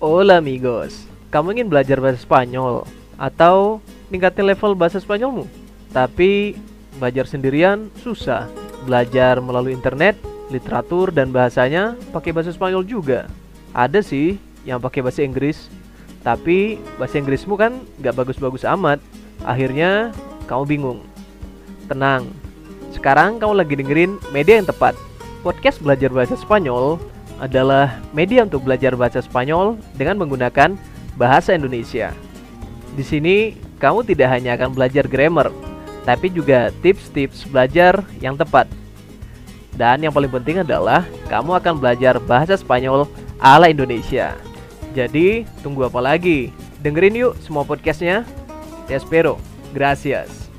Hola amigos, kamu ingin belajar bahasa Spanyol atau ningkatin level bahasa Spanyolmu? Tapi belajar sendirian susah. Belajar melalui internet, literatur dan bahasanya pakai bahasa Spanyol juga. Ada sih yang pakai bahasa Inggris, tapi bahasa Inggrismu kan gak bagus-bagus amat. Akhirnya kamu bingung. Tenang, sekarang kamu lagi dengerin media yang tepat. Podcast belajar bahasa Spanyol adalah media untuk belajar bahasa Spanyol dengan menggunakan bahasa Indonesia. Di sini, kamu tidak hanya akan belajar grammar, tapi juga tips-tips belajar yang tepat. Dan yang paling penting adalah kamu akan belajar bahasa Spanyol ala Indonesia. Jadi, tunggu apa lagi? Dengerin yuk semua podcastnya. Te espero. Gracias.